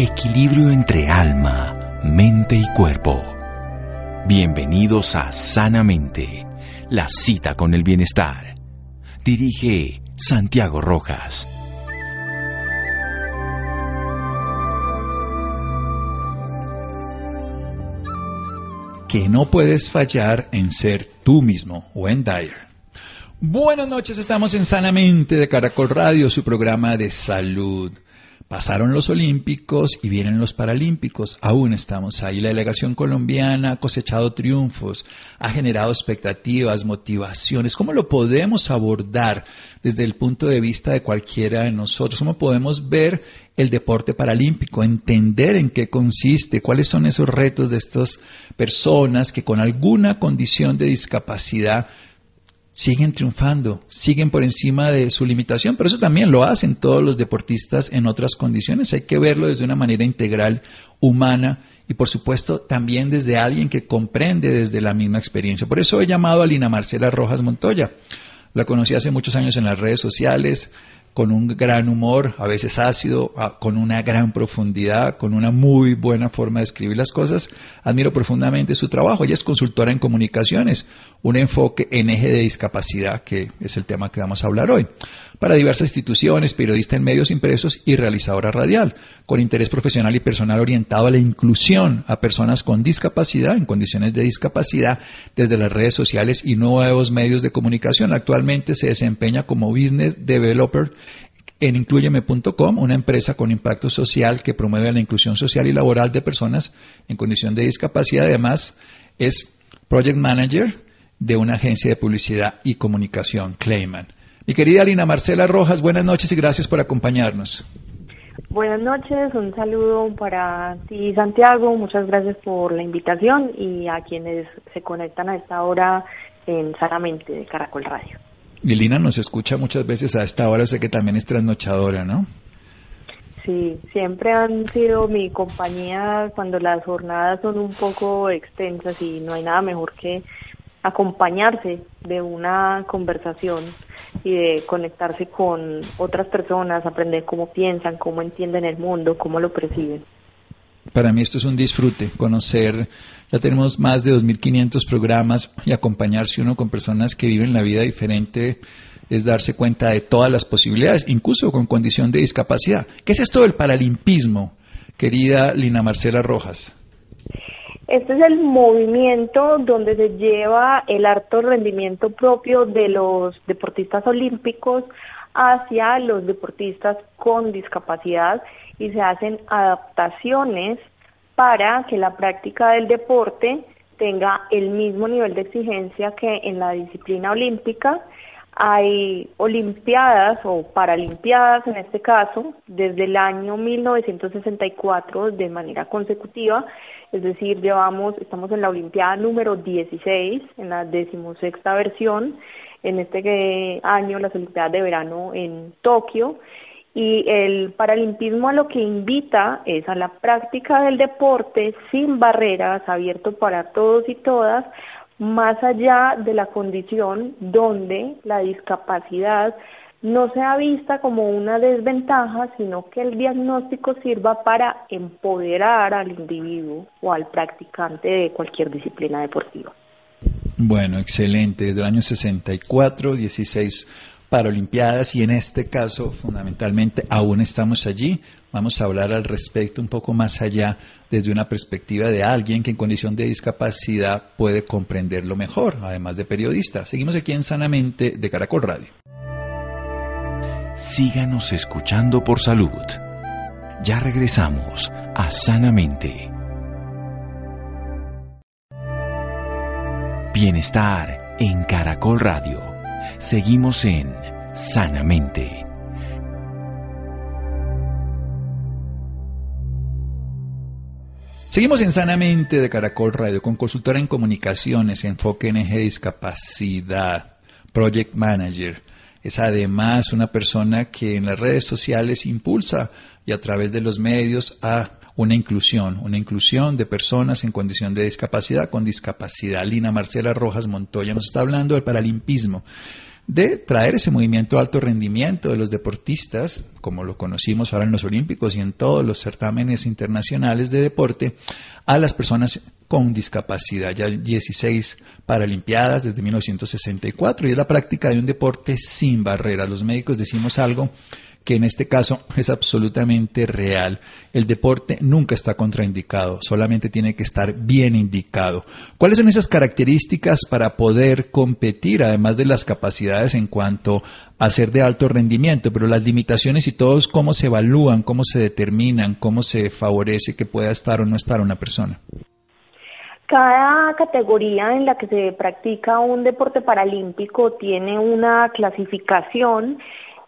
Equilibrio entre alma, mente y cuerpo. Bienvenidos a Sanamente, la cita con el bienestar. Dirige Santiago Rojas. Que no puedes fallar en ser tú mismo, Wayne Dyer. Buenas noches, estamos en Sanamente de Caracol Radio, su programa de salud. Pasaron los Olímpicos y vienen los Paralímpicos. Aún estamos ahí. La delegación colombiana ha cosechado triunfos, ha generado expectativas, motivaciones. ¿Cómo lo podemos abordar desde el punto de vista de cualquiera de nosotros? ¿Cómo podemos ver el deporte paralímpico, entender en qué consiste, cuáles son esos retos de estas personas que con alguna condición de discapacidad siguen triunfando, siguen por encima de su limitación, pero eso también lo hacen todos los deportistas en otras condiciones. Hay que verlo desde una manera integral, humana y por supuesto también desde alguien que comprende desde la misma experiencia. Por eso he llamado a Lina Marcela Rojas Montoya. La conocí hace muchos años en las redes sociales, con un gran humor, a veces ácido, con una gran profundidad, con una muy buena forma de escribir las cosas. Admiro profundamente su trabajo. Ella es consultora en comunicaciones, un enfoque en eje de discapacidad, que es el tema que vamos a hablar hoy, para diversas instituciones, periodista en medios impresos y realizadora radial, con interés profesional y personal orientado a la inclusión a personas con discapacidad, en condiciones de discapacidad, desde las redes sociales y nuevos medios de comunicación. Actualmente se desempeña como business developer en incluyeme.com, una empresa con impacto social que promueve la inclusión social y laboral de personas en condición de discapacidad. Además, es Project Manager de una agencia de publicidad y comunicación, Clayman. Mi querida Lina Marcela Rojas, buenas noches y gracias por acompañarnos. Buenas noches, un saludo para ti Santiago, muchas gracias por la invitación y a quienes se conectan a esta hora en Sanamente de Caracol Radio. Y Lina nos escucha muchas veces a esta hora, sé que también es trasnochadora, ¿no? Sí, siempre han sido mi compañía cuando las jornadas son un poco extensas y no hay nada mejor que acompañarse de una conversación y de conectarse con otras personas, aprender cómo piensan, cómo entienden el mundo, cómo lo perciben. Para mí esto es un disfrute, conocer, ya tenemos más de 2.500 programas y acompañarse uno con personas que viven la vida diferente es darse cuenta de todas las posibilidades, incluso con condición de discapacidad. ¿Qué es esto del paralimpismo, querida Lina Marcela Rojas? Este es el movimiento donde se lleva el alto rendimiento propio de los deportistas olímpicos hacia los deportistas con discapacidad y se hacen adaptaciones para que la práctica del deporte tenga el mismo nivel de exigencia que en la disciplina olímpica. Hay olimpiadas o paralimpiadas en este caso desde el año 1964 de manera consecutiva es decir, llevamos, estamos en la Olimpiada número 16, en la decimosexta versión, en este año las Olimpiadas de Verano en Tokio, y el paralimpismo a lo que invita es a la práctica del deporte sin barreras, abierto para todos y todas, más allá de la condición donde la discapacidad no sea vista como una desventaja, sino que el diagnóstico sirva para empoderar al individuo o al practicante de cualquier disciplina deportiva. Bueno, excelente. Desde el año 64, 16 Paralimpiadas y en este caso, fundamentalmente, aún estamos allí. Vamos a hablar al respecto un poco más allá desde una perspectiva de alguien que en condición de discapacidad puede comprenderlo mejor, además de periodista. Seguimos aquí en Sanamente de Caracol Radio síganos escuchando por salud. Ya regresamos a Sanamente. Bienestar en Caracol Radio. Seguimos en Sanamente. Seguimos en Sanamente de Caracol Radio con consultora en comunicaciones, enfoque en eje discapacidad, project manager es además una persona que en las redes sociales impulsa y a través de los medios a una inclusión, una inclusión de personas en condición de discapacidad con discapacidad. Lina Marcela Rojas Montoya nos está hablando del paralimpismo. De traer ese movimiento de alto rendimiento de los deportistas, como lo conocimos ahora en los Olímpicos y en todos los certámenes internacionales de deporte, a las personas con discapacidad. Ya 16 Paralimpiadas desde 1964 y es la práctica de un deporte sin barreras. Los médicos decimos algo que en este caso es absolutamente real. El deporte nunca está contraindicado, solamente tiene que estar bien indicado. ¿Cuáles son esas características para poder competir, además de las capacidades en cuanto a ser de alto rendimiento, pero las limitaciones y todos cómo se evalúan, cómo se determinan, cómo se favorece que pueda estar o no estar una persona? Cada categoría en la que se practica un deporte paralímpico tiene una clasificación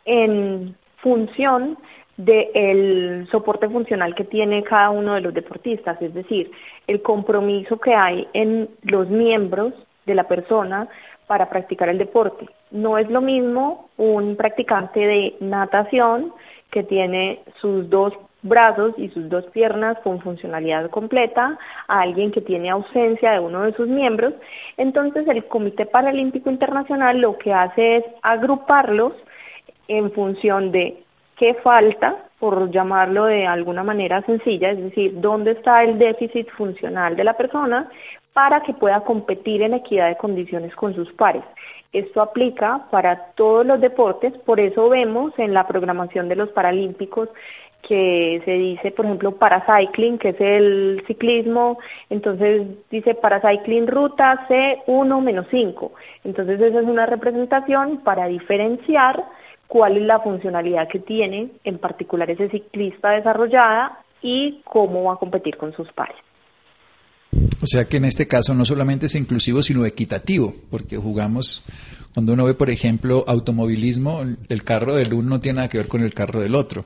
en función del soporte funcional que tiene cada uno de los deportistas, es decir, el compromiso que hay en los miembros de la persona para practicar el deporte. No es lo mismo un practicante de natación que tiene sus dos brazos y sus dos piernas con funcionalidad completa a alguien que tiene ausencia de uno de sus miembros. Entonces el Comité Paralímpico Internacional lo que hace es agruparlos en función de qué falta, por llamarlo de alguna manera sencilla, es decir, dónde está el déficit funcional de la persona para que pueda competir en equidad de condiciones con sus pares. Esto aplica para todos los deportes, por eso vemos en la programación de los Paralímpicos que se dice, por ejemplo, paracycling, que es el ciclismo, entonces dice paracycling ruta C1-5. Entonces esa es una representación para diferenciar cuál es la funcionalidad que tiene en particular ese ciclista desarrollada y cómo va a competir con sus pares. O sea que en este caso no solamente es inclusivo, sino equitativo, porque jugamos, cuando uno ve, por ejemplo, automovilismo, el carro del uno no tiene nada que ver con el carro del otro.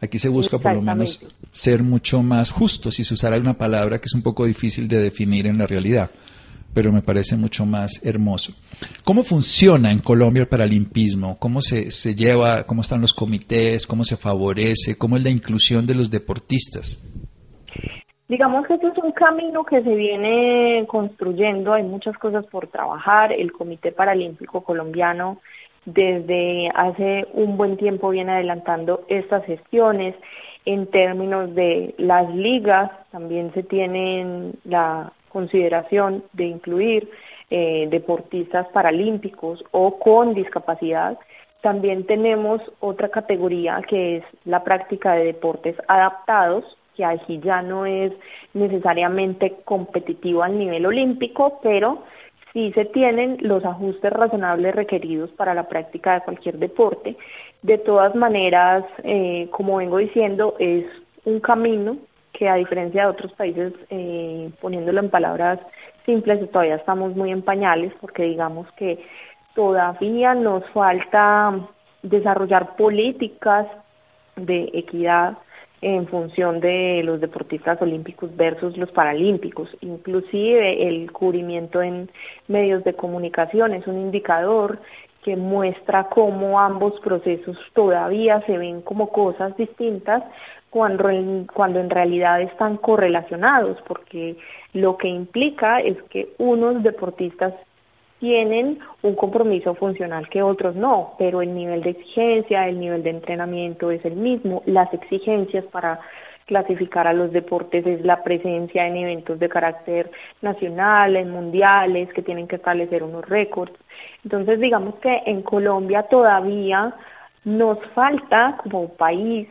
Aquí se busca por lo menos ser mucho más justo, si se usara una palabra que es un poco difícil de definir en la realidad pero me parece mucho más hermoso. ¿Cómo funciona en Colombia el paralimpismo? ¿Cómo se, se lleva, cómo están los comités, cómo se favorece, cómo es la inclusión de los deportistas? Digamos que este es un camino que se viene construyendo, hay muchas cosas por trabajar. El Comité Paralímpico Colombiano desde hace un buen tiempo viene adelantando estas gestiones en términos de las ligas, también se tienen la consideración de incluir eh, deportistas paralímpicos o con discapacidad. También tenemos otra categoría que es la práctica de deportes adaptados, que allí ya no es necesariamente competitivo al nivel olímpico, pero sí se tienen los ajustes razonables requeridos para la práctica de cualquier deporte. De todas maneras, eh, como vengo diciendo, es un camino que a diferencia de otros países, eh, poniéndolo en palabras simples, todavía estamos muy en pañales porque digamos que todavía nos falta desarrollar políticas de equidad en función de los deportistas olímpicos versus los paralímpicos. Inclusive el cubrimiento en medios de comunicación es un indicador que muestra cómo ambos procesos todavía se ven como cosas distintas, cuando en, cuando en realidad están correlacionados, porque lo que implica es que unos deportistas tienen un compromiso funcional que otros no, pero el nivel de exigencia, el nivel de entrenamiento es el mismo, las exigencias para clasificar a los deportes es la presencia en eventos de carácter nacional, en mundiales, que tienen que establecer unos récords. Entonces, digamos que en Colombia todavía nos falta como país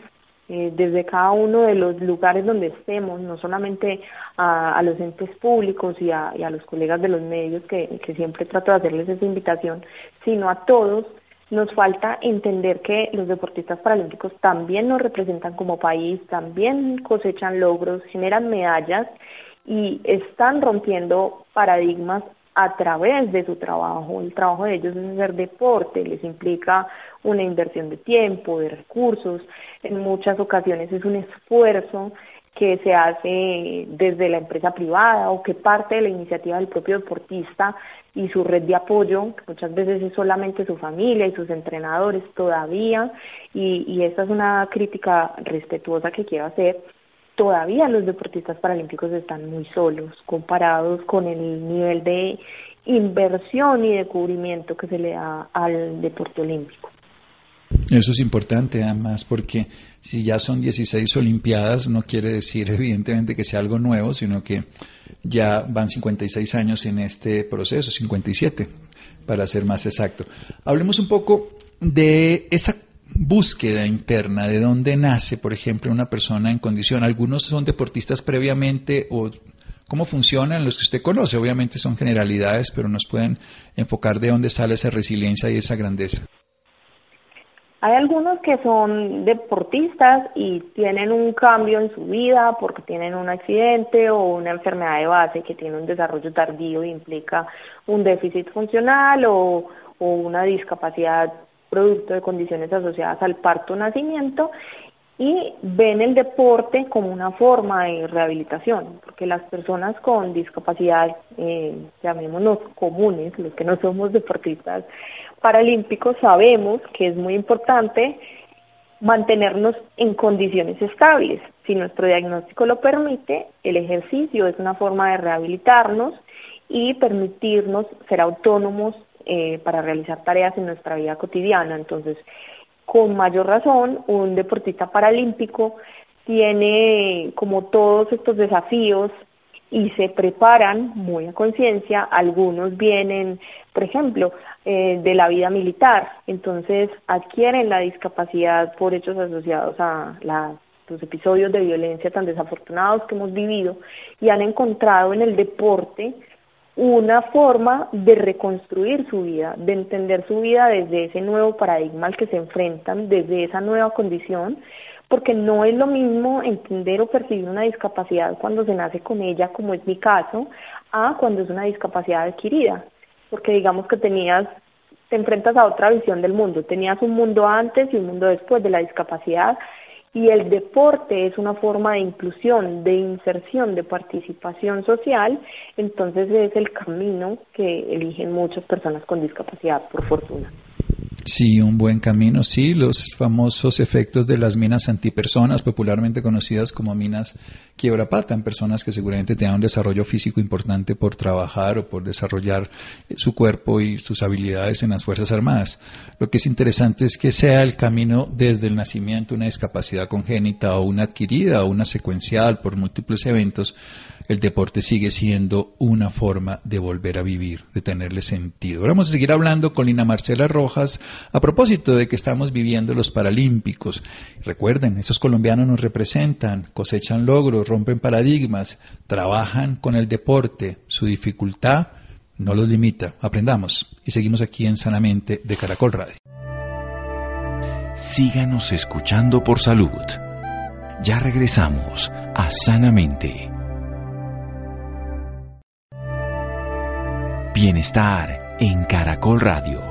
eh, desde cada uno de los lugares donde estemos, no solamente a, los entes públicos y a, los colegas de los medios, que, que siempre trato de hacerles esa invitación, sino a todos, nos falta entender que los deportistas paralímpicos también nos representan como país, también cosechan logros, generan medallas y están rompiendo paradigmas a través de su trabajo. El trabajo de ellos es hacer deporte, les implica una inversión de tiempo, de recursos, en muchas ocasiones es un esfuerzo que se hace desde la empresa privada o que parte de la iniciativa del propio deportista y su red de apoyo, que muchas veces es solamente su familia y sus entrenadores todavía, y, y esta es una crítica respetuosa que quiero hacer, todavía los deportistas paralímpicos están muy solos comparados con el nivel de inversión y de cubrimiento que se le da al deporte olímpico. Eso es importante además porque si ya son 16 Olimpiadas no quiere decir evidentemente que sea algo nuevo, sino que ya van 56 años en este proceso, 57 para ser más exacto. Hablemos un poco de esa búsqueda interna, de dónde nace, por ejemplo, una persona en condición. Algunos son deportistas previamente o cómo funcionan los que usted conoce. Obviamente son generalidades, pero nos pueden enfocar de dónde sale esa resiliencia y esa grandeza. Hay algunos que son deportistas y tienen un cambio en su vida porque tienen un accidente o una enfermedad de base que tiene un desarrollo tardío y implica un déficit funcional o, o una discapacidad producto de condiciones asociadas al parto nacimiento y ven el deporte como una forma de rehabilitación, porque las personas con discapacidad, eh, llamémonos comunes, los que no somos deportistas paralímpicos, sabemos que es muy importante mantenernos en condiciones estables. Si nuestro diagnóstico lo permite, el ejercicio es una forma de rehabilitarnos y permitirnos ser autónomos eh, para realizar tareas en nuestra vida cotidiana. Entonces, con mayor razón, un deportista paralímpico tiene como todos estos desafíos y se preparan muy a conciencia. Algunos vienen, por ejemplo, eh, de la vida militar, entonces adquieren la discapacidad por hechos asociados a los episodios de violencia tan desafortunados que hemos vivido y han encontrado en el deporte una forma de reconstruir su vida, de entender su vida desde ese nuevo paradigma al que se enfrentan, desde esa nueva condición, porque no es lo mismo entender o percibir una discapacidad cuando se nace con ella, como es mi caso, a cuando es una discapacidad adquirida, porque digamos que tenías, te enfrentas a otra visión del mundo, tenías un mundo antes y un mundo después de la discapacidad, y el deporte es una forma de inclusión, de inserción, de participación social, entonces es el camino que eligen muchas personas con discapacidad, por fortuna. Sí, un buen camino, sí, los famosos efectos de las minas antipersonas, popularmente conocidas como minas quiebra pata, en personas que seguramente tengan un desarrollo físico importante por trabajar o por desarrollar su cuerpo y sus habilidades en las Fuerzas Armadas. Lo que es interesante es que sea el camino desde el nacimiento, una discapacidad congénita o una adquirida o una secuencial por múltiples eventos, el deporte sigue siendo una forma de volver a vivir, de tenerle sentido. Vamos a seguir hablando con Lina Marcela Rojas a propósito de que estamos viviendo los Paralímpicos. Recuerden, esos colombianos nos representan, cosechan logros, rompen paradigmas, trabajan con el deporte, su dificultad no los limita. Aprendamos y seguimos aquí en Sanamente de Caracol Radio. Síganos escuchando por salud. Ya regresamos a Sanamente. Bienestar en Caracol Radio.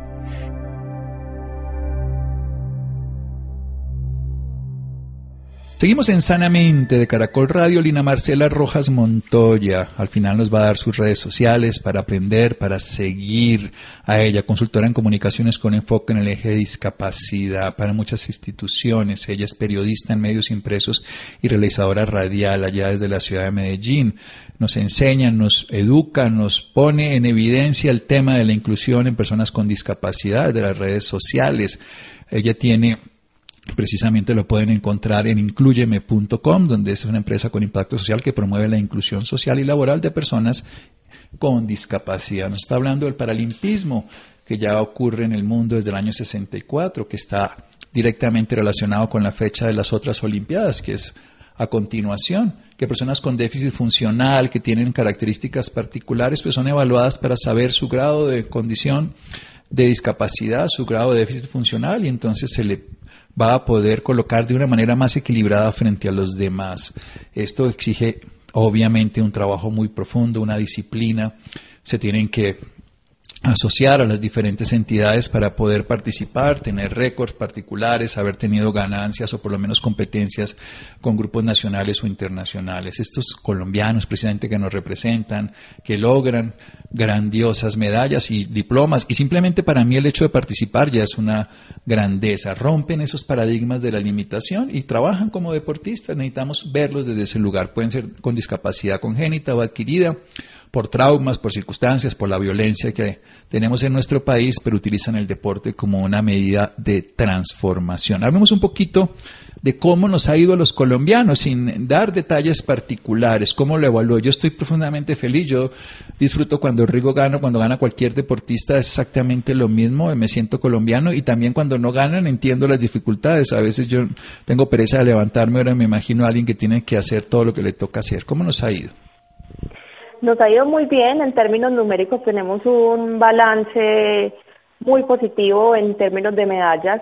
Seguimos en Sanamente de Caracol Radio, Lina Marcela Rojas Montoya. Al final nos va a dar sus redes sociales para aprender, para seguir a ella, consultora en comunicaciones con enfoque en el eje de discapacidad para muchas instituciones. Ella es periodista en medios impresos y realizadora radial allá desde la ciudad de Medellín. Nos enseña, nos educa, nos pone en evidencia el tema de la inclusión en personas con discapacidad de las redes sociales. Ella tiene Precisamente lo pueden encontrar en incluyeme.com, donde es una empresa con impacto social que promueve la inclusión social y laboral de personas con discapacidad. Nos está hablando del paralimpismo, que ya ocurre en el mundo desde el año 64, que está directamente relacionado con la fecha de las otras Olimpiadas, que es a continuación, que personas con déficit funcional, que tienen características particulares, pues son evaluadas para saber su grado de condición de discapacidad, su grado de déficit funcional, y entonces se le va a poder colocar de una manera más equilibrada frente a los demás. Esto exige obviamente un trabajo muy profundo, una disciplina, se tienen que asociar a las diferentes entidades para poder participar, tener récords particulares, haber tenido ganancias o por lo menos competencias con grupos nacionales o internacionales. Estos colombianos precisamente que nos representan, que logran grandiosas medallas y diplomas y simplemente para mí el hecho de participar ya es una grandeza. Rompen esos paradigmas de la limitación y trabajan como deportistas. Necesitamos verlos desde ese lugar. Pueden ser con discapacidad congénita o adquirida por traumas, por circunstancias, por la violencia que tenemos en nuestro país, pero utilizan el deporte como una medida de transformación. Hablemos un poquito de cómo nos ha ido a los colombianos, sin dar detalles particulares, cómo lo evaluó. Yo estoy profundamente feliz, yo disfruto cuando Rigo gana, cuando gana cualquier deportista, es exactamente lo mismo, me siento colombiano y también cuando no ganan entiendo las dificultades. A veces yo tengo pereza de levantarme, ahora me imagino a alguien que tiene que hacer todo lo que le toca hacer. ¿Cómo nos ha ido? Nos ha ido muy bien en términos numéricos, tenemos un balance muy positivo en términos de medallas.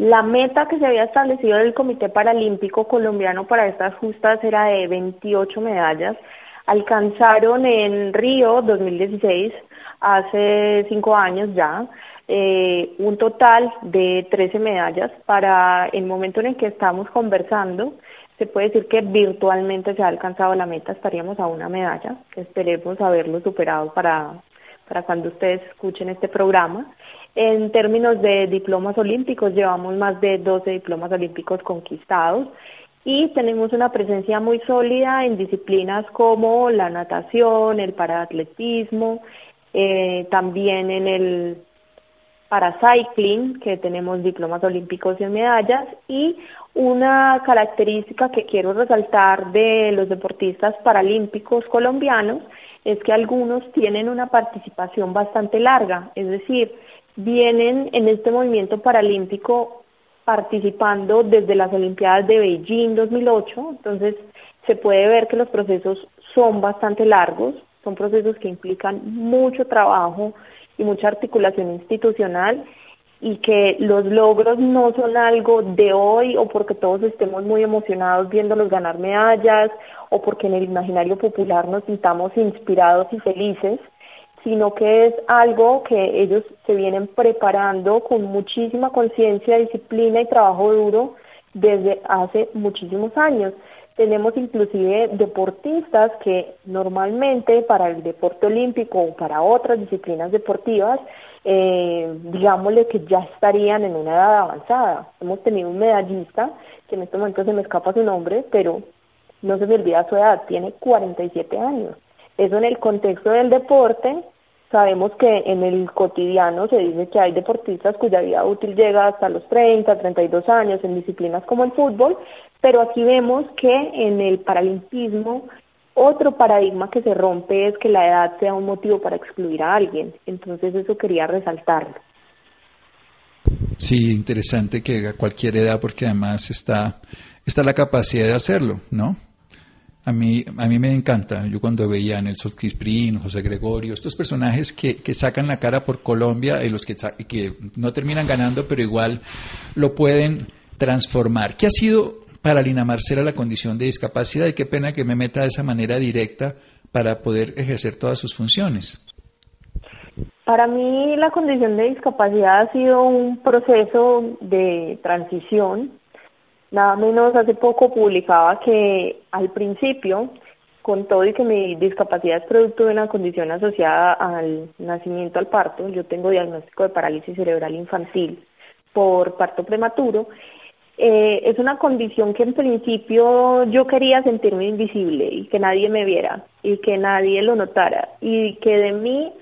La meta que se había establecido del Comité Paralímpico Colombiano para estas justas era de 28 medallas. Alcanzaron en Río 2016, hace cinco años ya, eh, un total de 13 medallas para el momento en el que estamos conversando se puede decir que virtualmente se ha alcanzado la meta, estaríamos a una medalla, esperemos haberlo superado para, para cuando ustedes escuchen este programa. En términos de diplomas olímpicos, llevamos más de 12 diplomas olímpicos conquistados y tenemos una presencia muy sólida en disciplinas como la natación, el paraatletismo, eh, también en el paracycling, que tenemos diplomas olímpicos y medallas, y una característica que quiero resaltar de los deportistas paralímpicos colombianos es que algunos tienen una participación bastante larga, es decir, vienen en este movimiento paralímpico participando desde las Olimpiadas de Beijing 2008, entonces se puede ver que los procesos son bastante largos, son procesos que implican mucho trabajo y mucha articulación institucional y que los logros no son algo de hoy o porque todos estemos muy emocionados viéndolos ganar medallas o porque en el imaginario popular nos sintamos inspirados y felices, sino que es algo que ellos se vienen preparando con muchísima conciencia, disciplina y trabajo duro desde hace muchísimos años. Tenemos inclusive deportistas que normalmente para el deporte olímpico o para otras disciplinas deportivas eh, digámosle que ya estarían en una edad avanzada. Hemos tenido un medallista, que en este momento se me escapa su nombre, pero no se me olvida su edad, tiene 47 años. Eso en el contexto del deporte, sabemos que en el cotidiano se dice que hay deportistas cuya vida útil llega hasta los 30, 32 años en disciplinas como el fútbol, pero aquí vemos que en el paralimpismo otro paradigma que se rompe es que la edad sea un motivo para excluir a alguien. Entonces eso quería resaltarlo. Sí, interesante que a cualquier edad, porque además está, está la capacidad de hacerlo, ¿no? A mí, a mí me encanta. Yo cuando veía a Nelson Kisprin, José Gregorio, estos personajes que, que sacan la cara por Colombia y los que, que no terminan ganando, pero igual lo pueden transformar. ¿Qué ha sido para Lina Marcela la condición de discapacidad y qué pena que me meta de esa manera directa para poder ejercer todas sus funciones. Para mí la condición de discapacidad ha sido un proceso de transición. Nada menos hace poco publicaba que al principio, con todo y que mi discapacidad es producto de una condición asociada al nacimiento al parto, yo tengo diagnóstico de parálisis cerebral infantil por parto prematuro eh, es una condición que en principio yo quería sentirme invisible y que nadie me viera y que nadie lo notara y que de mí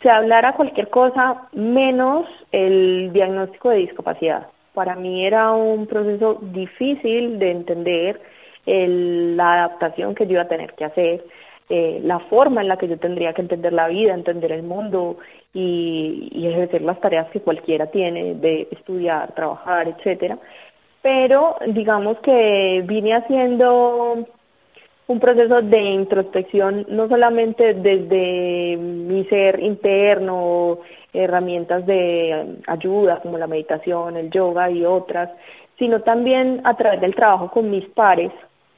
se hablara cualquier cosa menos el diagnóstico de discapacidad. Para mí era un proceso difícil de entender la adaptación que yo iba a tener que hacer, eh, la forma en la que yo tendría que entender la vida, entender el mundo y, y ejercer las tareas que cualquiera tiene de estudiar, trabajar, etcétera pero digamos que vine haciendo un proceso de introspección no solamente desde mi ser interno, herramientas de ayuda como la meditación, el yoga y otras, sino también a través del trabajo con mis pares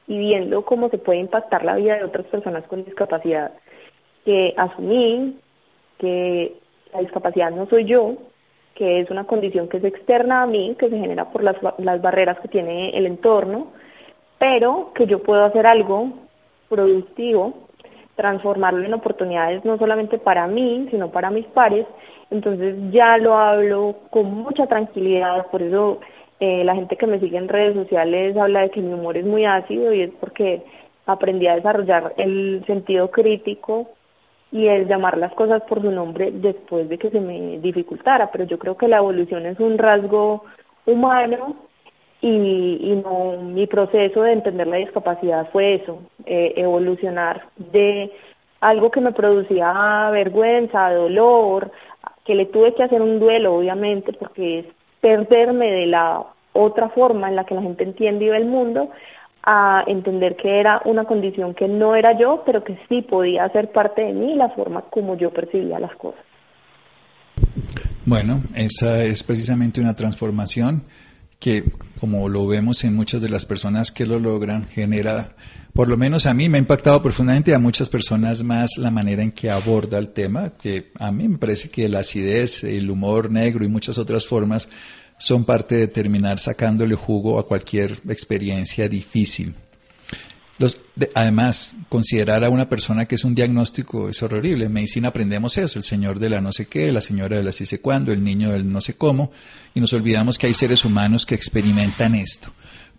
y viendo cómo se puede impactar la vida de otras personas con discapacidad, que asumí que la discapacidad no soy yo, que es una condición que es externa a mí, que se genera por las, las barreras que tiene el entorno, pero que yo puedo hacer algo productivo, transformarlo en oportunidades no solamente para mí, sino para mis pares. Entonces ya lo hablo con mucha tranquilidad, por eso eh, la gente que me sigue en redes sociales habla de que mi humor es muy ácido y es porque aprendí a desarrollar el sentido crítico y el llamar las cosas por su nombre después de que se me dificultara, pero yo creo que la evolución es un rasgo humano y, y no mi proceso de entender la discapacidad fue eso, eh, evolucionar de algo que me producía vergüenza, dolor, que le tuve que hacer un duelo obviamente porque es perderme de la otra forma en la que la gente entiende y ve el mundo, a entender que era una condición que no era yo, pero que sí podía ser parte de mí, la forma como yo percibía las cosas. Bueno, esa es precisamente una transformación que, como lo vemos en muchas de las personas que lo logran, genera, por lo menos a mí me ha impactado profundamente, a muchas personas más la manera en que aborda el tema, que a mí me parece que la acidez, el humor negro y muchas otras formas son parte de terminar sacándole jugo a cualquier experiencia difícil. además, considerar a una persona que es un diagnóstico es horrible. En medicina aprendemos eso, el señor de la no sé qué, la señora de la sí sé cuándo, el niño del no sé cómo, y nos olvidamos que hay seres humanos que experimentan esto.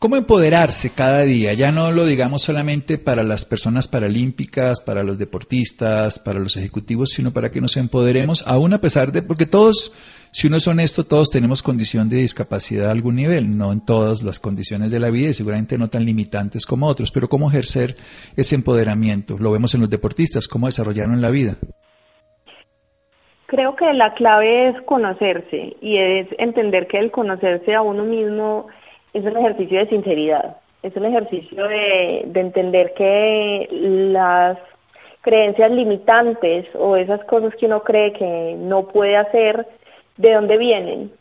¿Cómo empoderarse cada día? Ya no lo digamos solamente para las personas paralímpicas, para los deportistas, para los ejecutivos, sino para que nos empoderemos, aún a pesar de, porque todos si uno es honesto, todos tenemos condición de discapacidad a algún nivel, no en todas las condiciones de la vida y seguramente no tan limitantes como otros, pero cómo ejercer ese empoderamiento. Lo vemos en los deportistas, cómo desarrollarlo en la vida. Creo que la clave es conocerse y es entender que el conocerse a uno mismo es un ejercicio de sinceridad, es un ejercicio de, de entender que las creencias limitantes o esas cosas que uno cree que no puede hacer, de dónde vienen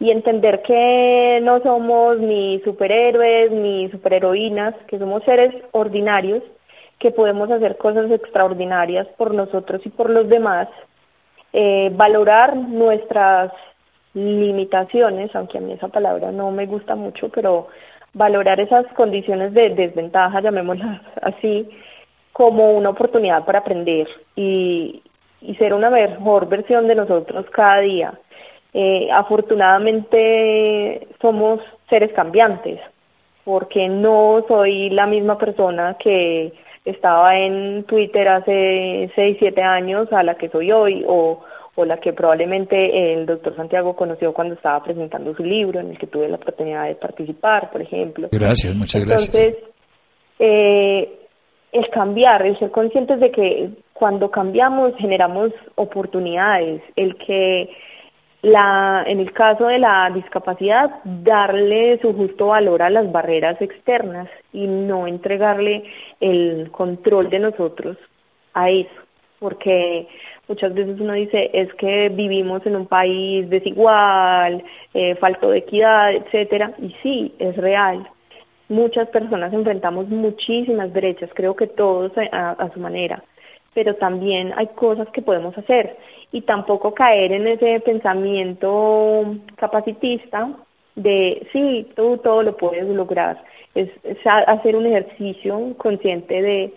y entender que no somos ni superhéroes ni superheroínas, que somos seres ordinarios, que podemos hacer cosas extraordinarias por nosotros y por los demás, eh, valorar nuestras limitaciones, aunque a mí esa palabra no me gusta mucho, pero valorar esas condiciones de desventaja, llamémoslas así, como una oportunidad para aprender y, y ser una mejor versión de nosotros cada día. Eh, afortunadamente somos seres cambiantes, porque no soy la misma persona que estaba en Twitter hace 6, 7 años a la que soy hoy o, o la que probablemente el doctor Santiago conoció cuando estaba presentando su libro en el que tuve la oportunidad de participar, por ejemplo. Gracias, muchas gracias. Entonces, eh, el cambiar, el ser conscientes de que cuando cambiamos generamos oportunidades, el que la, en el caso de la discapacidad, darle su justo valor a las barreras externas y no entregarle el control de nosotros a eso, porque muchas veces uno dice es que vivimos en un país desigual, eh, falto de equidad, etcétera, y sí, es real. Muchas personas enfrentamos muchísimas brechas, creo que todos a su manera, pero también hay cosas que podemos hacer y tampoco caer en ese pensamiento capacitista de sí, tú todo lo puedes lograr. Es, hacer un ejercicio consciente de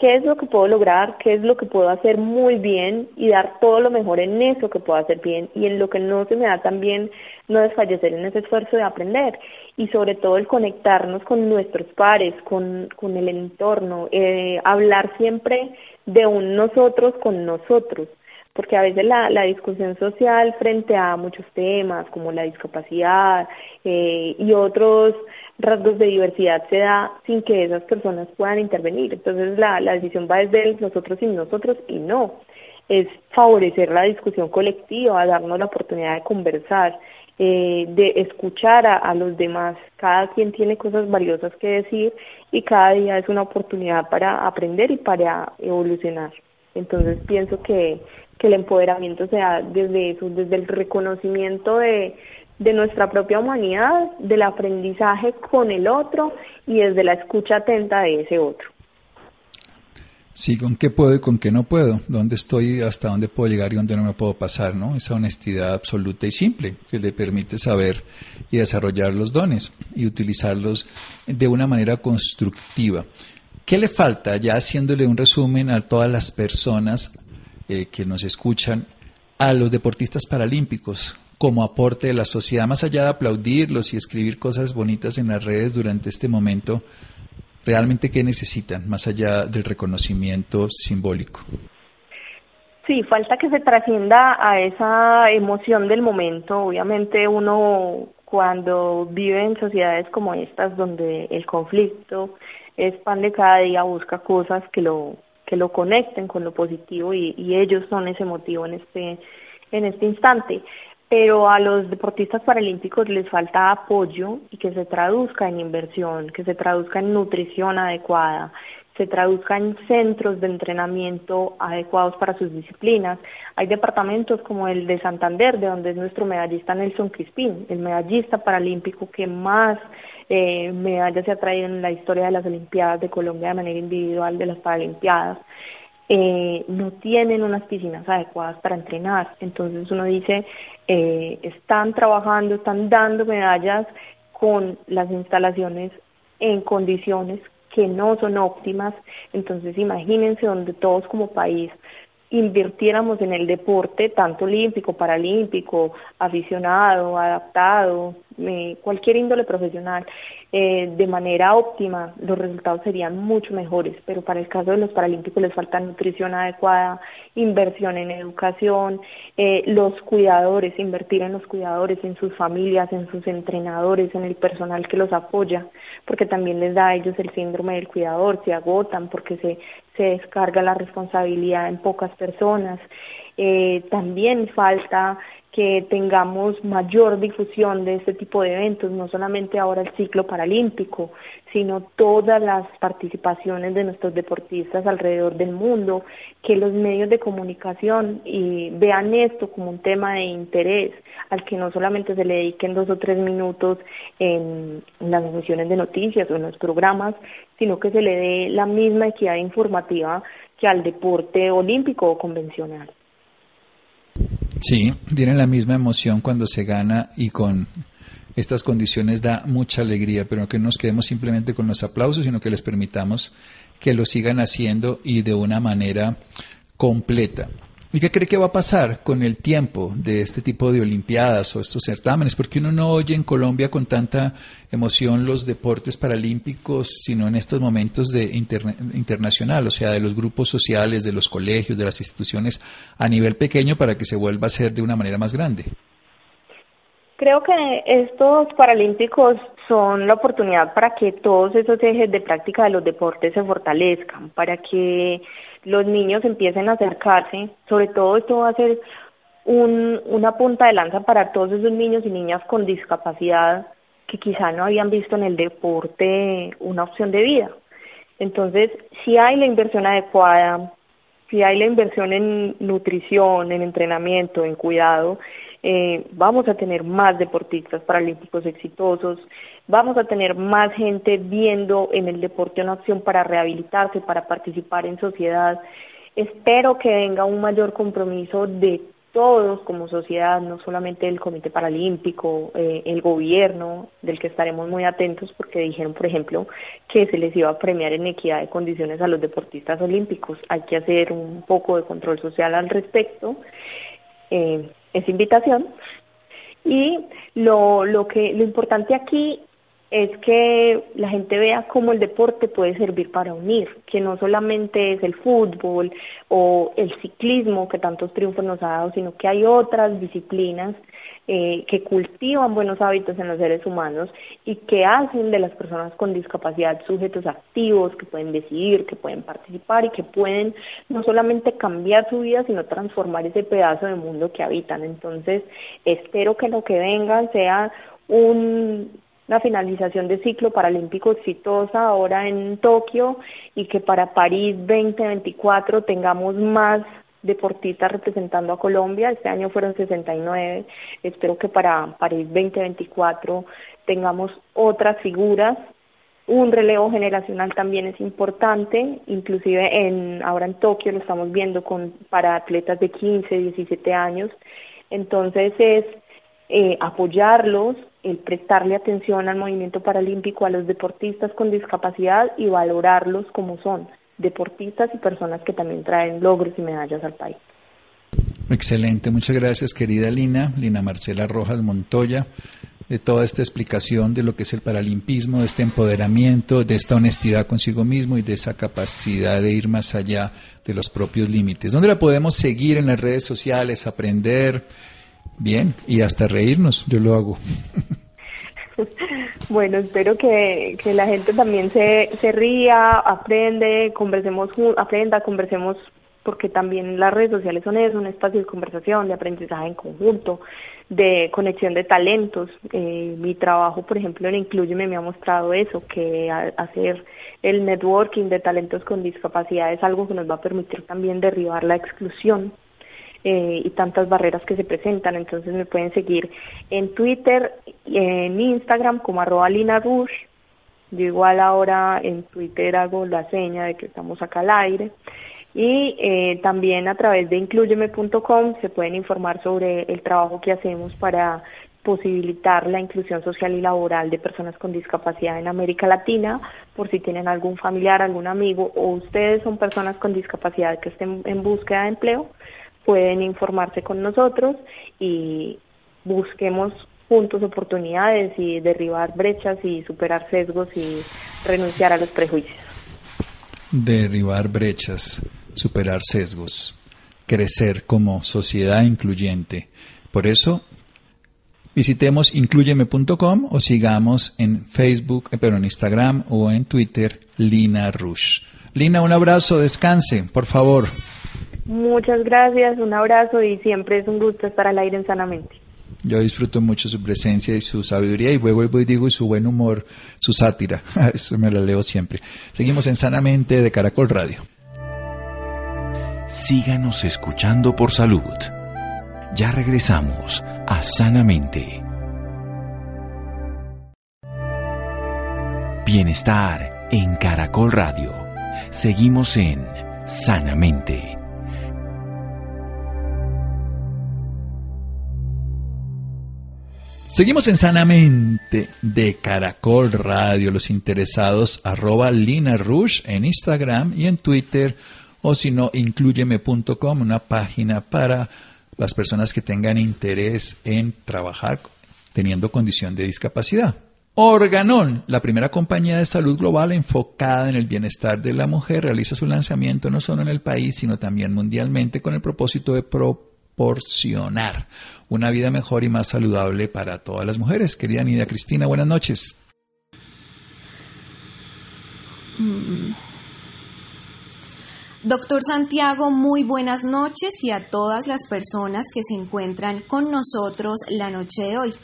qué es lo que puedo lograr, qué es lo que puedo hacer muy bien y dar todo lo mejor en eso que puedo hacer bien. Y en lo que no se me da tan bien, no desfallecer en ese esfuerzo de aprender. Y sobre todo el conectarnos con nuestros pares, con, con el entorno, eh, hablar siempre de un nosotros con nosotros. Porque a veces la, la discusión social frente a muchos temas como la discapacidad eh, y otros rasgos de diversidad se da sin que esas personas puedan intervenir. Entonces la, la decisión va desde nosotros y nosotros y no. Es favorecer la discusión colectiva, darnos la oportunidad de conversar, eh, de escuchar a, a los demás. Cada quien tiene cosas valiosas que decir y cada día es una oportunidad para aprender y para evolucionar. Entonces pienso que que el empoderamiento sea desde eso, desde el reconocimiento de, de nuestra propia humanidad, del aprendizaje con el otro y desde la escucha atenta de ese otro. Sí, con qué puedo y con qué no puedo, dónde estoy, hasta dónde puedo llegar y dónde no me puedo pasar, ¿no? Esa honestidad absoluta y simple que le permite saber y desarrollar los dones y utilizarlos de una manera constructiva. ¿Qué le falta, ya haciéndole un resumen a todas las personas eh, que nos escuchan, a los deportistas paralímpicos como aporte de la sociedad, más allá de aplaudirlos y escribir cosas bonitas en las redes durante este momento? realmente qué necesitan, más allá del reconocimiento simbólico. Sí, falta que se trascienda a esa emoción del momento. Obviamente uno cuando vive en sociedades como estas donde el conflicto es pan de cada día, busca cosas que lo que lo conecten con lo positivo y, y ellos son ese motivo en este en este instante pero a los deportistas paralímpicos les falta apoyo y que se traduzca en inversión, que se traduzca en nutrición adecuada, se traduzca en centros de entrenamiento adecuados para sus disciplinas. Hay departamentos como el de Santander, de donde es nuestro medallista Nelson Crispín, el medallista paralímpico que más eh, medallas se ha traído en la historia de las Olimpiadas de Colombia de manera individual de las Paralimpiadas. Eh, no tienen unas piscinas adecuadas para entrenar. Entonces uno dice, eh, están trabajando, están dando medallas con las instalaciones en condiciones que no son óptimas. Entonces imagínense donde todos como país invirtiéramos en el deporte, tanto olímpico, paralímpico, aficionado, adaptado, eh, cualquier índole profesional, eh, de manera óptima, los resultados serían mucho mejores. Pero para el caso de los paralímpicos les falta nutrición adecuada, inversión en educación, eh, los cuidadores, invertir en los cuidadores, en sus familias, en sus entrenadores, en el personal que los apoya, porque también les da a ellos el síndrome del cuidador, se agotan porque se, se descarga la responsabilidad en pocas personas. Eh, también falta que tengamos mayor difusión de este tipo de eventos, no solamente ahora el ciclo paralímpico, sino todas las participaciones de nuestros deportistas alrededor del mundo, que los medios de comunicación y vean esto como un tema de interés, al que no solamente se le dediquen dos o tres minutos en, las emisiones de noticias o en los programas, sino que se le dé la misma equidad informativa que al deporte olímpico o convencional. Sí, tienen la misma emoción cuando se gana y con estas condiciones da mucha alegría, pero que no nos quedemos simplemente con los aplausos, sino que les permitamos que lo sigan haciendo y de una manera completa. ¿Y qué cree que va a pasar con el tiempo de este tipo de Olimpiadas o estos certámenes? Porque uno no oye en Colombia con tanta emoción los deportes paralímpicos, sino en estos momentos de internacional, o sea, de los grupos sociales, de los colegios, de las instituciones a nivel pequeño para que se vuelva a ser de una manera más grande. Creo que estos paralímpicos son la oportunidad para que todos esos ejes de práctica de los deportes se fortalezcan, para que los niños empiecen a acercarse, sobre todo esto va a ser un, una punta de lanza para todos esos niños y niñas con discapacidad que quizá no habían visto en el deporte una opción de vida. Entonces, si hay la inversión adecuada, si hay la inversión en nutrición, en entrenamiento, en cuidado, eh, vamos a tener más deportistas paralímpicos exitosos, vamos a tener más gente viendo en el deporte una opción para rehabilitarse, para participar en sociedad. Espero que venga un mayor compromiso de todos como sociedad, no solamente el Comité Paralímpico, eh, el gobierno, del que estaremos muy atentos porque dijeron, por ejemplo, que se les iba a premiar en equidad de condiciones a los deportistas olímpicos. Hay que hacer un poco de control social al respecto. Eh, es invitación. Y lo, lo, que, lo importante aquí es que la gente vea cómo el deporte puede servir para unir, que no solamente es el fútbol o el ciclismo que tantos triunfos nos ha dado, sino que hay otras disciplinas eh, que cultivan buenos hábitos en los seres humanos y que hacen de las personas con discapacidad sujetos activos, que pueden decidir, que pueden participar y que pueden no solamente cambiar su vida, sino transformar ese pedazo de mundo que habitan. Entonces, espero que lo que venga sea un una finalización de ciclo paralímpico exitosa ahora en Tokio y que para París 2024 tengamos más deportistas representando a Colombia. Este año fueron 69. Espero que para París 2024 tengamos otras figuras Un relevo generacional también es importante, inclusive en ahora en Tokio lo estamos viendo con para atletas de 15, 17 años. Entonces es eh, apoyarlos, el prestarle atención al movimiento paralímpico, a los deportistas con discapacidad y valorarlos como son, deportistas y personas que también traen logros y medallas al país. Excelente, muchas gracias querida Lina, Lina Marcela Rojas Montoya, de toda esta explicación de lo que es el paralimpismo, de este empoderamiento, de esta honestidad consigo mismo y de esa capacidad de ir más allá de los propios límites. ¿Dónde la podemos seguir en las redes sociales, aprender? Bien, y hasta reírnos, yo lo hago. Bueno, espero que, que la gente también se, se ría, aprende, conversemos, aprenda, conversemos porque también las redes sociales son eso, un espacio de conversación, de aprendizaje en conjunto, de conexión de talentos. Eh, mi trabajo, por ejemplo, en Incluyeme me ha mostrado eso, que hacer el networking de talentos con discapacidad es algo que nos va a permitir también derribar la exclusión eh, y tantas barreras que se presentan. Entonces me pueden seguir en Twitter, en Instagram como arroba Lina Rush. Yo igual ahora en Twitter hago la seña de que estamos acá al aire y eh, también a través de incluyeme.com se pueden informar sobre el trabajo que hacemos para posibilitar la inclusión social y laboral de personas con discapacidad en América Latina, por si tienen algún familiar, algún amigo o ustedes son personas con discapacidad que estén en búsqueda de empleo, pueden informarse con nosotros y busquemos juntos oportunidades y derribar brechas y superar sesgos y renunciar a los prejuicios. Derribar brechas superar sesgos, crecer como sociedad incluyente. Por eso, visitemos incluyeme.com o sigamos en Facebook, eh, pero en Instagram o en Twitter, Lina Rush. Lina, un abrazo, descanse, por favor. Muchas gracias, un abrazo y siempre es un gusto estar al aire en Sanamente. Yo disfruto mucho su presencia y su sabiduría y vuelvo y digo y su buen humor, su sátira. Eso me lo leo siempre. Seguimos en Sanamente de Caracol Radio síganos escuchando por salud. Ya regresamos a Sanamente. Bienestar en Caracol Radio. Seguimos en Sanamente. Seguimos en Sanamente de Caracol Radio. Los interesados arroba Lina Rush en Instagram y en Twitter o si no, incluyeme.com, una página para las personas que tengan interés en trabajar teniendo condición de discapacidad. Organon, la primera compañía de salud global enfocada en el bienestar de la mujer, realiza su lanzamiento no solo en el país, sino también mundialmente con el propósito de proporcionar una vida mejor y más saludable para todas las mujeres. Querida Nida Cristina, buenas noches. Mm. Doctor Santiago, muy buenas noches y a todas las personas que se encuentran con nosotros la noche de hoy.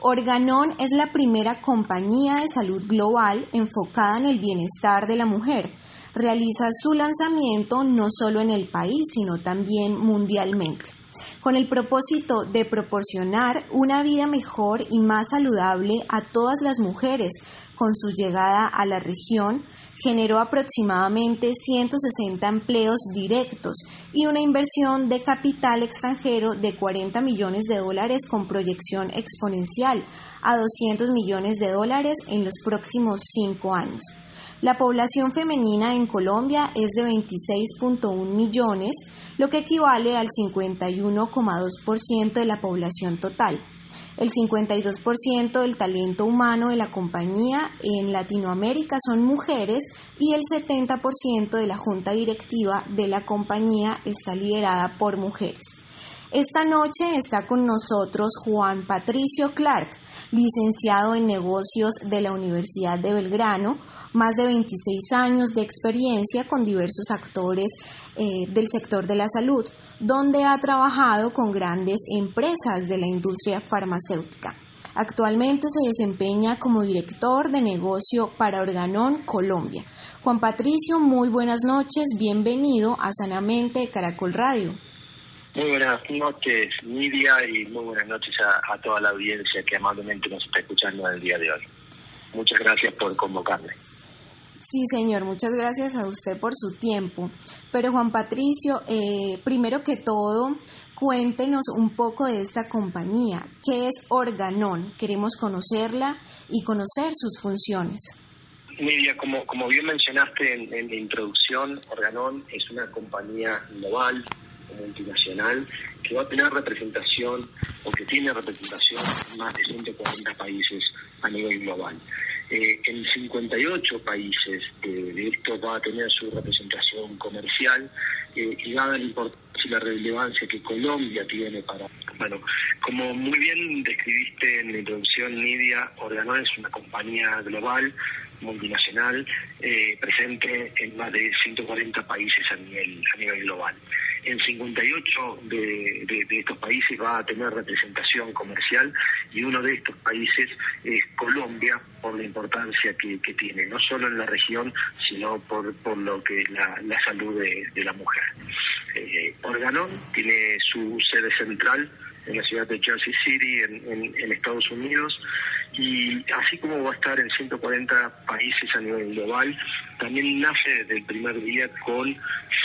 Organon es la primera compañía de salud global enfocada en el bienestar de la mujer. Realiza su lanzamiento no solo en el país, sino también mundialmente con el propósito de proporcionar una vida mejor y más saludable a todas las mujeres. Con su llegada a la región, generó aproximadamente 160 empleos directos y una inversión de capital extranjero de 40 millones de dólares con proyección exponencial a 200 millones de dólares en los próximos cinco años. La población femenina en Colombia es de 26.1 millones, lo que equivale al 51,2% de la población total. El 52% del talento humano de la compañía en Latinoamérica son mujeres y el 70% de la junta directiva de la compañía está liderada por mujeres. Esta noche está con nosotros Juan Patricio Clark, licenciado en negocios de la Universidad de Belgrano, más de 26 años de experiencia con diversos actores eh, del sector de la salud, donde ha trabajado con grandes empresas de la industria farmacéutica. Actualmente se desempeña como director de negocio para Organón, Colombia. Juan Patricio, muy buenas noches, bienvenido a Sanamente Caracol Radio. Muy buenas noches, Nidia, y muy buenas noches a, toda la audiencia que amablemente nos está escuchando en el día de hoy. Muchas gracias por convocarme. Sí, señor, muchas gracias a usted por su tiempo. Pero Juan Patricio, eh, primero que todo, cuéntenos un poco de esta compañía. ¿Qué es Organón? Queremos conocerla y conocer sus funciones. Nidia, como, como bien mencionaste en, en la introducción, Organón es una compañía global multinacional que va a tener representación o que tiene representación en más de 140 países a nivel global. Eh, en 58 países de esto va a tener su representación comercial eh, y dada la importancia la relevancia que Colombia tiene para... Bueno, como muy bien describiste en la introducción, Nidia Organón es una compañía global, multinacional, eh, presente en más de 140 países a nivel, a nivel global en 58 de, de, estos países va a tener representación comercial y uno de estos países es Colombia por la importancia que, tiene, no solo en la región, sino por, por lo que es la, salud de, la mujer. Eh, Organón tiene su sede central en la ciudad de Jersey City, en, Estados Unidos, y así como va a estar en 140 países a nivel global, también nace desde el primer día con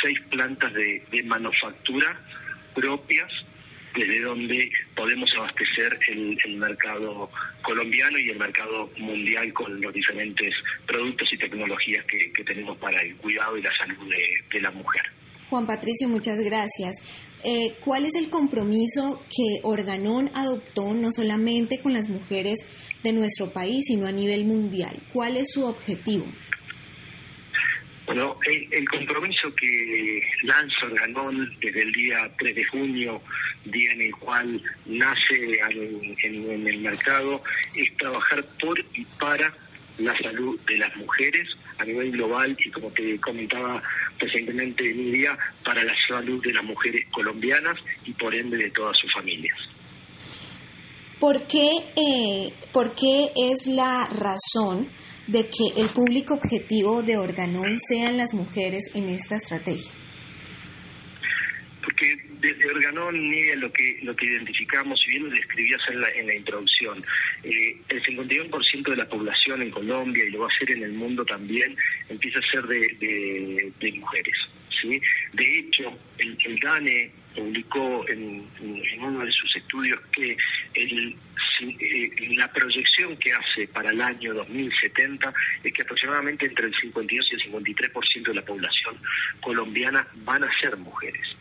seis plantas de, manufactura propias desde donde podemos abastecer el, mercado colombiano y el mercado mundial con los diferentes productos y tecnologías que, tenemos para el cuidado y la salud de la mujer. Juan Patricio, muchas gracias. Eh, ¿Cuál es el compromiso que Organón adoptó no solamente con las mujeres de nuestro país, sino a nivel mundial? ¿Cuál es su objetivo? Bueno, el, compromiso que lanza Organón desde el día 3 de junio, día en el cual nace en el mercado, es trabajar por y para la salud de las mujeres a nivel global y como te comentaba recientemente Nidia, para la salud de las mujeres colombianas y por ende de todas sus familias. ¿Por qué, eh, ¿Por qué es la razón de que el público objetivo de Organón sean las mujeres en esta estrategia? Desde Organón, Nidia, lo que, lo que identificamos, si bien lo describías en la, en la introducción, eh, el 51% de la población en Colombia, y lo va a ser en el mundo también, empieza a ser de, de, mujeres. ¿sí? De hecho, el, el DANE publicó en, en, uno de sus estudios que el, eh, la proyección que hace para el año 2070 es que aproximadamente entre el 52 y el 53% de la población colombiana van a ser mujeres.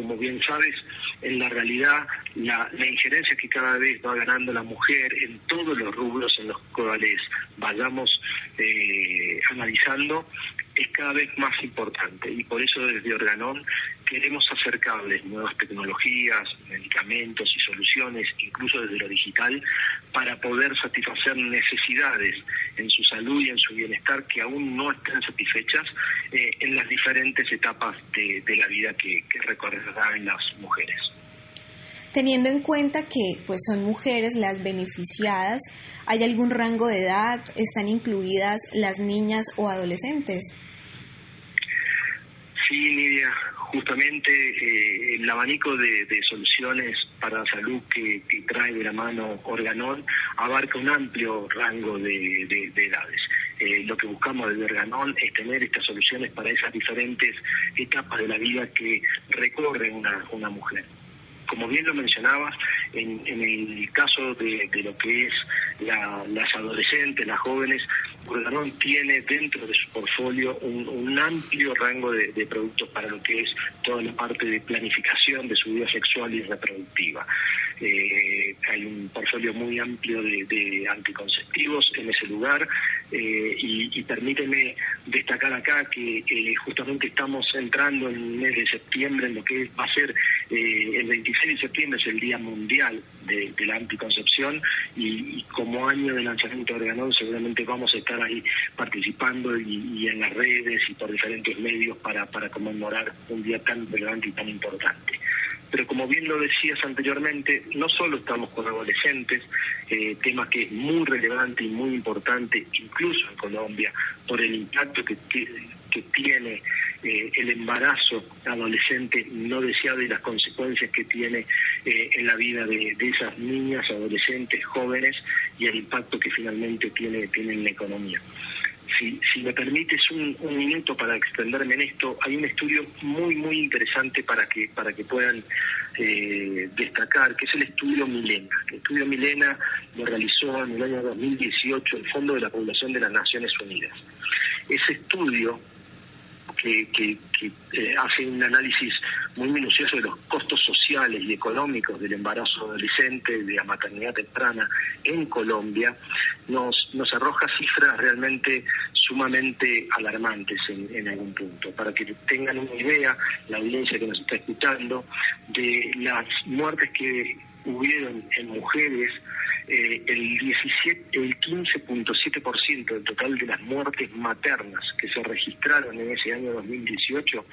Como bien sabes, en la realidad la, la injerencia que cada vez va ganando la mujer en todos los rubros en los cuales vayamos eh, analizando es cada vez más importante y por eso desde Organón queremos acercarles nuevas tecnologías, medicamentos y soluciones, incluso desde lo digital, para poder satisfacer necesidades en su salud y en su bienestar que aún no están satisfechas eh, en las diferentes etapas de, la vida que, que recorrerán las mujeres. Teniendo en cuenta que pues son mujeres las beneficiadas, ¿hay algún rango de edad? ¿Están incluidas las niñas o adolescentes? Sí, Nidia, justamente eh, el abanico de, soluciones para la salud que, trae de la mano Organón abarca un amplio rango de, edades. Eh, lo que buscamos desde Organón es tener estas soluciones para esas diferentes etapas de la vida que recorre una, una mujer como bien lo mencionabas, en, el caso de, lo que es las adolescentes, las jóvenes, Organón tiene dentro de su portfolio un, amplio rango de, productos para lo que es toda la parte de planificación de su vida sexual y reproductiva. Eh, hay un portfolio muy amplio de, anticonceptivos en ese lugar eh, y, permíteme destacar acá que justamente estamos entrando en el mes de septiembre en lo que va a ser eh, el 26 de septiembre es el Día Mundial de, la Anticoncepción y, como año de lanzamiento de Organón seguramente vamos a estar ahí participando y, en las redes y por diferentes medios para, para conmemorar un día tan relevante y tan importante. Pero como bien lo decías anteriormente, no solo estamos con adolescentes, eh, tema que es muy relevante y muy importante, incluso en Colombia, por el impacto que, que, tiene eh, el embarazo adolescente no deseado y las consecuencias que tiene eh, en la vida de, esas niñas, adolescentes, jóvenes y el impacto que finalmente tiene, tiene en la economía. Si, si, me permites un, minuto para extenderme en esto, hay un estudio muy, muy interesante para que, para que puedan eh, destacar, que es el estudio Milena. El estudio Milena lo realizó en el año 2018 el Fondo de la Población de las Naciones Unidas. Ese estudio que, eh, hace un análisis muy minucioso de los costos sociales y económicos del embarazo adolescente, de la maternidad temprana en Colombia, nos, nos arroja cifras realmente sumamente alarmantes en, en algún punto. Para que tengan una idea, la audiencia que nos está escuchando, de las muertes que hubieron en mujeres eh, el 17, el 15.7% del total de las muertes maternas que se registraron en ese año 2018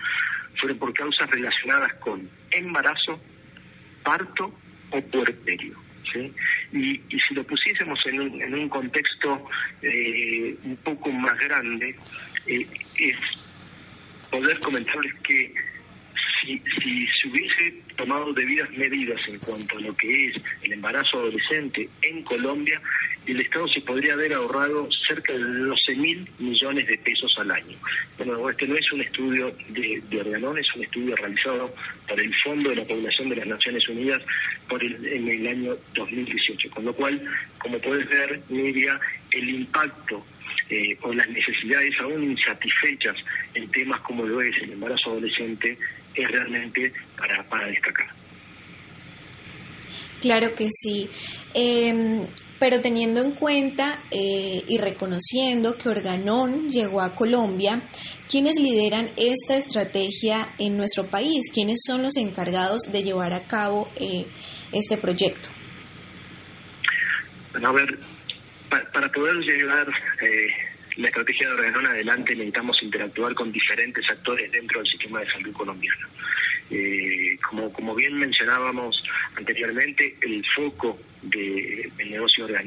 fueron por causas relacionadas con embarazo, parto o puerperio. Y, si lo pusiésemos en un, en un contexto eh, un poco más grande, eh, es poder comentarles que si, si se hubiese tomado debidas medidas en cuanto a lo que es el embarazo adolescente en Colombia, el Estado se podría haber ahorrado cerca de 12 mil millones de pesos al año. Bueno, este no es un estudio de, Organón, es un estudio realizado por el Fondo de la Población de las Naciones Unidas por el, en el año 2018. Con lo cual, como puedes ver, Miriam, el impacto eh, o las necesidades aún insatisfechas en temas como lo es el embarazo adolescente es realmente para, para destacar. Claro que sí. Em, pero teniendo en cuenta eh, y reconociendo que Organón llegó a Colombia, ¿quiénes lideran esta estrategia en nuestro país? ¿Quiénes son los encargados de llevar a cabo eh, este proyecto? Bueno, a ver, para, poder llevar eh, la estrategia de Organón adelante necesitamos interactuar con diferentes actores dentro del sistema de salud colombiano. Eh, como, como bien mencionábamos anteriormente, el foco de, del negocio de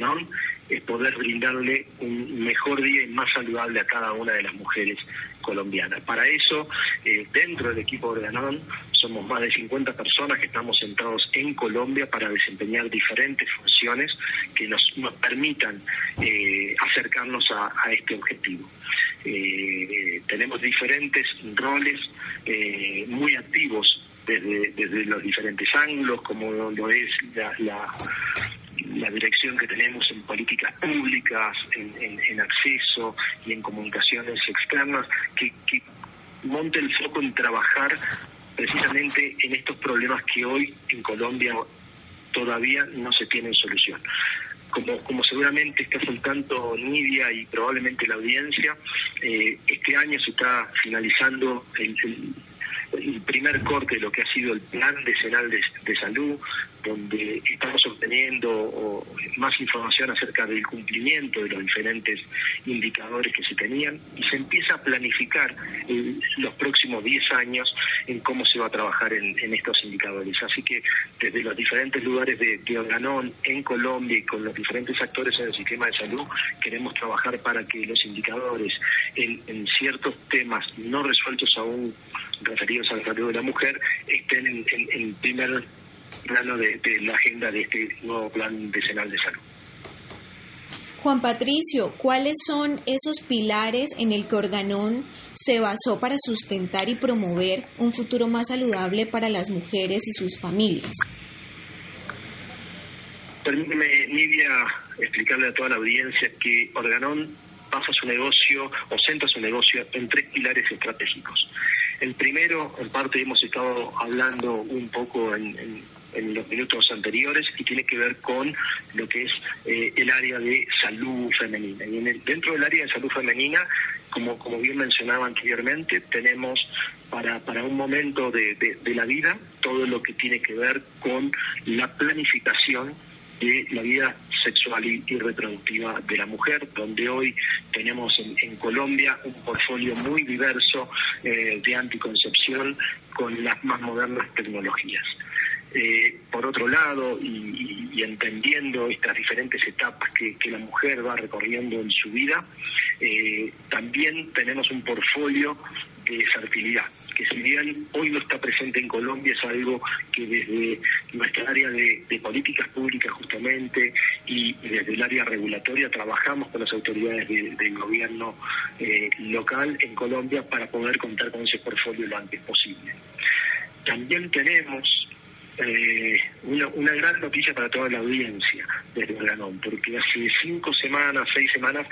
es poder brindarle un mejor día y más saludable a cada una de las mujeres colombianas. Para eso, eh, dentro del equipo de Organón, somos más de 50 personas que estamos sentados en Colombia para desempeñar diferentes funciones que nos, permitan eh, acercarnos a, este objetivo. Eh, tenemos diferentes roles muy activos desde, los diferentes ángulos, como lo es la la dirección que tenemos en políticas públicas, en, acceso y en comunicaciones externas, que, que monte el foco en trabajar precisamente en estos problemas que hoy en Colombia todavía no se tienen solución. Como, como seguramente está soltando Nidia y probablemente la audiencia, eh, este año se está finalizando el, el primer corte de lo que ha sido el plan decenal de, de salud, donde estamos obteniendo más información acerca del cumplimiento de los diferentes indicadores que se tenían y se empieza a planificar los próximos 10 años en cómo se va a trabajar en, estos indicadores. Así que desde los diferentes lugares de, Organón en Colombia y con los diferentes actores en el sistema de salud queremos trabajar para que los indicadores en, en ciertos temas no resueltos aún referidos al salud de la mujer estén en, en, primer plano de, la agenda de este nuevo plan decenal de salud. Juan Patricio, ¿cuáles son esos pilares en el que Organón se basó para sustentar y promover un futuro más saludable para las mujeres y sus familias? Permíteme, Nidia, explicarle a toda la audiencia que Organón basa su negocio o centra su negocio en tres pilares estratégicos. El primero, en parte hemos estado hablando un poco en, los minutos anteriores y tiene que ver con lo que es eh, el área de salud femenina. Y en dentro del área de salud femenina, como, como bien mencionaba anteriormente, tenemos para, para un momento de la vida todo lo que tiene que ver con la planificación de la vida sexual y, reproductiva de la mujer, donde hoy tenemos en, Colombia un portfolio muy diverso eh, de anticoncepción con las más modernas tecnologías. Eh, por otro lado, y, entendiendo estas diferentes etapas que, la mujer va recorriendo en su vida, eh, también tenemos un portfolio de fertilidad, que si bien hoy no está presente en Colombia, es algo que desde nuestra área de, políticas públicas justamente y, desde el área regulatoria trabajamos con las autoridades del gobierno eh, local en Colombia para poder contar con ese portfolio lo antes posible. También tenemos eh, una, una, gran noticia para toda la audiencia desde Organón, porque hace cinco semanas, seis semanas,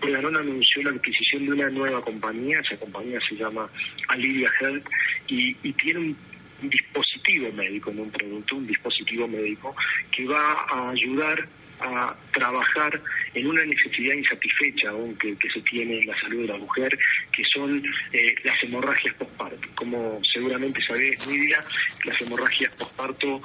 Organón anunció la adquisición de una nueva compañía, esa compañía se llama Alivia Health, y, y tiene un dispositivo médico, no un producto, un dispositivo médico que va a ayudar a trabajar en una necesidad insatisfecha aún que, se tiene en la salud de la mujer, que son eh, las hemorragias postparto. Como seguramente sabés, Nidia, las hemorragias postparto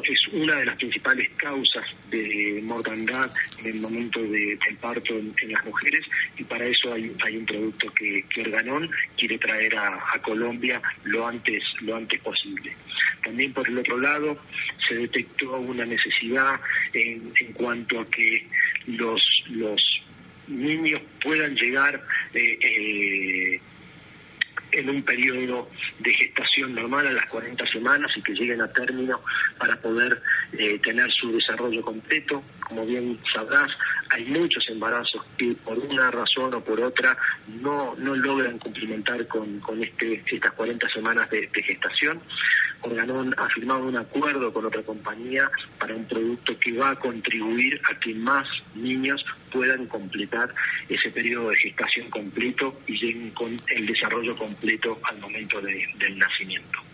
es una de las principales causas de mortandad en el momento de, del parto en, las mujeres y para eso hay, hay un producto que, que Organón quiere traer a, Colombia lo antes, lo antes posible. También por el otro lado se detectó una necesidad en, en cuanto a que los, los niños puedan llegar eh, eh, en un periodo de gestación normal a las 40 semanas y que lleguen a término para poder eh, tener su desarrollo completo. Como bien sabrás, hay muchos embarazos que por una razón o por otra no, no logran cumplimentar con, con este, estas 40 semanas de, gestación. Organón ha firmado un acuerdo con otra compañía para un producto que va a contribuir a que más niños puedan completar ese periodo de gestación completo y lleguen con el desarrollo completo al momento del nacimiento.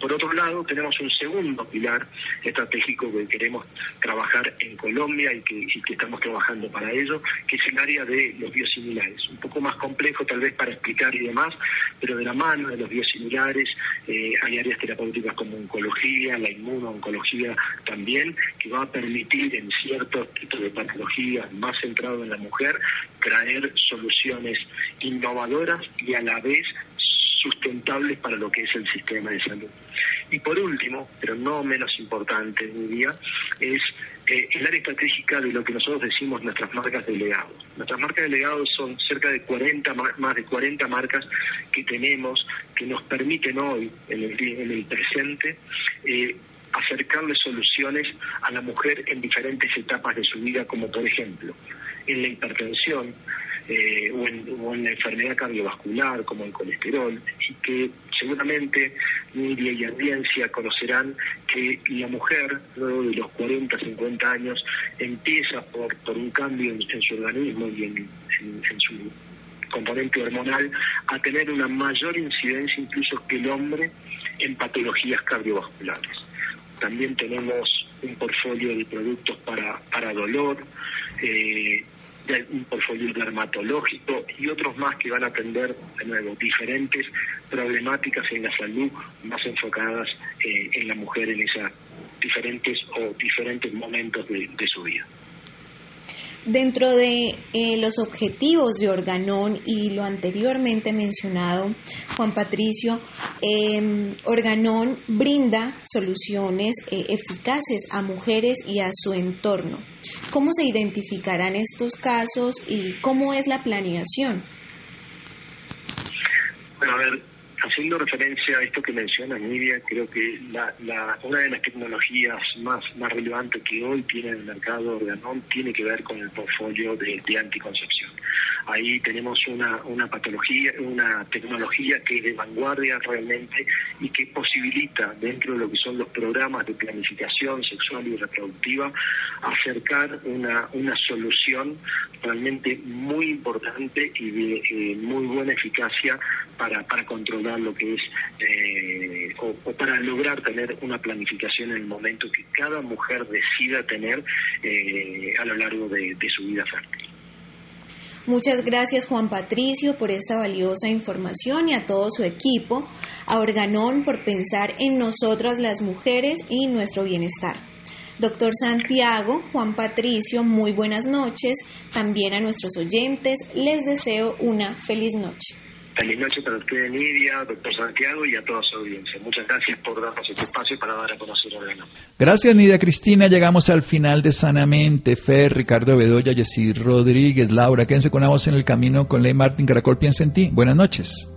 Por otro lado, tenemos un segundo pilar estratégico que queremos trabajar en Colombia y que, estamos trabajando para ello, que es el área de los biosimilares. Un poco más complejo tal vez para explicar y demás, pero de la mano de los biosimilares eh, hay áreas terapéuticas como oncología, la inmuno-oncología también, que va a permitir en ciertos tipos de patologías más centrado en la mujer traer soluciones innovadoras y a la vez sustentables para lo que es el sistema de salud. Y por último, pero no menos importante día, es eh, el área estratégica de lo que nosotros decimos nuestras marcas de legado. Nuestras marcas de legado son cerca de 40, más de 40 marcas que tenemos que nos permiten hoy, en el, en el presente, eh, acercarle soluciones a la mujer en diferentes etapas de su vida, como por ejemplo en la hipertensión, eh, o, en, la enfermedad cardiovascular como el colesterol, y que seguramente Nidia y audiencia conocerán que la mujer, luego de los 40, 50 años, empieza por, por un cambio en, su organismo y en, en su componente hormonal a tener una mayor incidencia incluso que el hombre en patologías cardiovasculares. También tenemos un portfolio de productos para, para dolor, eh, un portfolio dermatológico y otros más que van a atender de nuevo diferentes problemáticas en la salud más enfocadas eh, en la mujer en esas diferentes o diferentes momentos de su vida. Dentro de eh, los objetivos de Organón y lo anteriormente mencionado, Juan Patricio, em, Organón brinda soluciones eh, eficaces a mujeres y a su entorno. ¿Cómo se identificarán estos casos y cómo es la planeación? Bueno, a ver, haciendo referencia a esto que menciona Nidia, creo que la, una de las tecnologías más, más relevantes que hoy tiene el mercado Organon tiene que ver con el portfolio de, anticoncepción. Ahí tenemos una, una patología, una tecnología que es de vanguardia realmente y que posibilita dentro de lo que son los programas de planificación sexual y reproductiva acercar una, una solución realmente muy importante y de eh, muy buena eficacia para, para controlar lo que es eh, o, para lograr tener una planificación en el momento que cada mujer decida tener eh, a lo largo de su vida fértil. Muchas gracias Juan Patricio por esta valiosa información y a todo su equipo, a Organón por pensar en nosotras las mujeres y nuestro bienestar. Doctor Santiago, Juan Patricio, muy buenas noches. También a nuestros oyentes les deseo una feliz noche. Feliz noche para usted, Nidia, doctor Santiago y a toda su audiencia. Muchas gracias por darnos este espacio para dar a conocer Organón. Gracias, Nidia Cristina. Llegamos al final de Sanamente. Fer, Ricardo Bedoya, Yesid Rodríguez, Laura. Quédense con la voz en el camino con Ley Martín Caracol. Piensa en ti. Buenas noches.